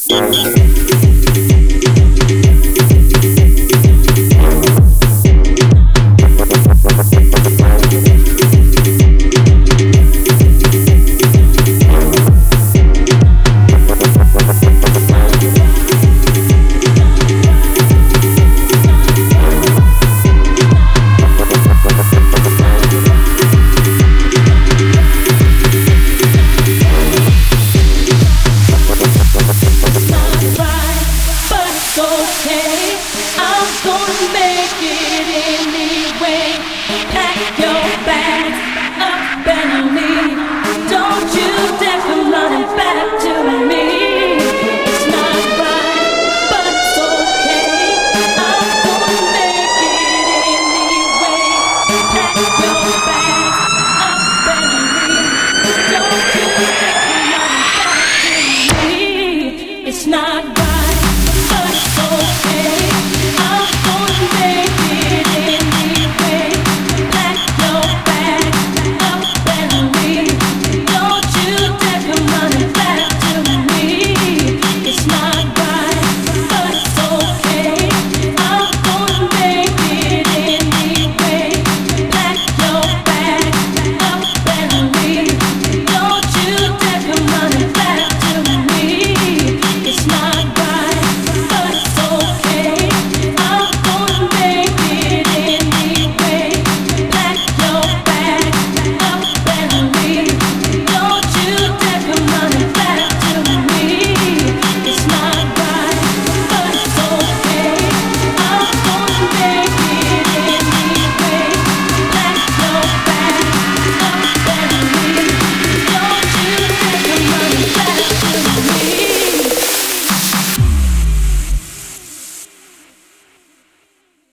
Música